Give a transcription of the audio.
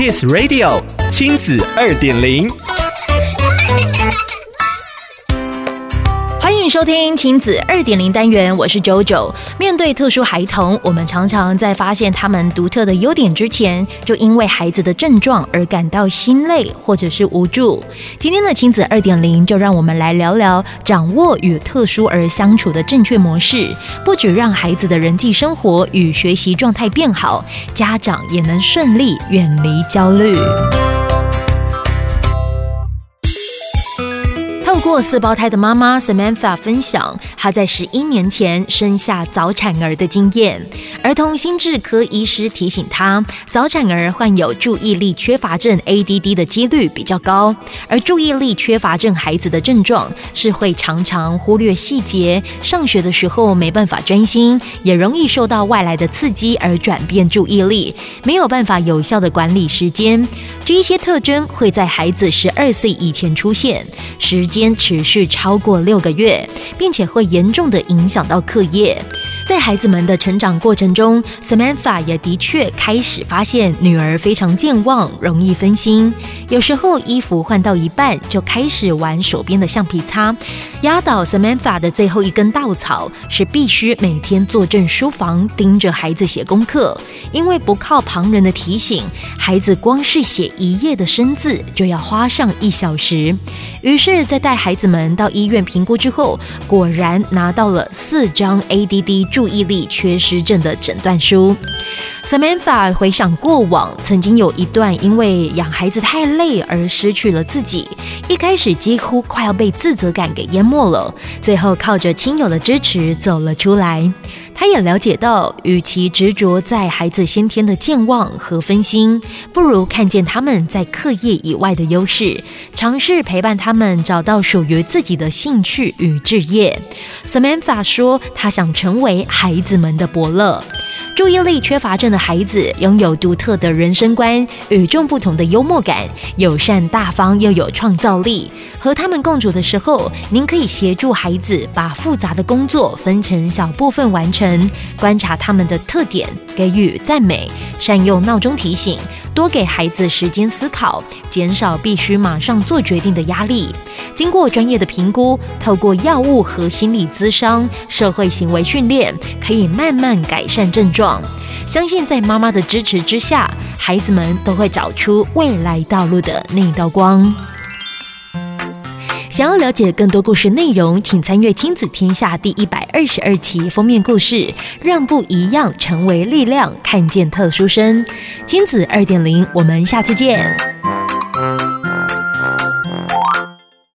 Kiss Radio 亲子二点零。收听亲子二点零单元，我是 JoJo。面对特殊孩童，我们常常在发现他们独特的优点之前，就因为孩子的症状而感到心累或者是无助。今天的亲子二点零，就让我们来聊聊掌握与特殊儿相处的正确模式，不只让孩子的人际生活与学习状态变好，家长也能顺利远离焦虑。透过四胞胎的妈妈 Samantha 分享，她在十一年前生下早产儿的经验。儿童心智科医师提醒她，早产儿患有注意力缺乏症 （ADD） 的几率比较高，而注意力缺乏症孩子的症状是会常常忽略细节，上学的时候没办法专心，也容易受到外来的刺激而转变注意力，没有办法有效的管理时间。这一些特征会在孩子十二岁以前出现，时间持续超过六个月，并且会严重的影响到课业。在孩子们的成长过程中，Samantha 也的确开始发现女儿非常健忘，容易分心。有时候衣服换到一半就开始玩手边的橡皮擦。压倒 Samantha 的最后一根稻草是必须每天坐镇书房盯着孩子写功课，因为不靠旁人的提醒，孩子光是写一页的生字就要花上一小时。于是，在带孩子们到医院评估之后，果然拿到了四张 ADD 注意力缺失症的诊断书。Samantha 回想过往，曾经有一段因为养孩子太累而失去了自己，一开始几乎快要被自责感给淹没末了，最后靠着亲友的支持走了出来。他也了解到，与其执着在孩子先天的健忘和分心，不如看见他们在课业以外的优势，尝试陪伴他们找到属于自己的兴趣与志业。Samantha 说，他想成为孩子们的伯乐。注意力缺乏症的孩子拥有独特的人生观、与众不同的幽默感、友善大方又有创造力。和他们共处的时候，您可以协助孩子把复杂的工作分成小部分完成，观察他们的特点，给予赞美，善用闹钟提醒。多给孩子时间思考，减少必须马上做决定的压力。经过专业的评估，透过药物和心理咨商、社会行为训练，可以慢慢改善症状。相信在妈妈的支持之下，孩子们都会找出未来道路的那一道光。想要了解更多故事内容，请参阅《亲子天下》第一百二十二期封面故事，让不一样成为力量，看见特殊生。亲子二点零，我们下次见。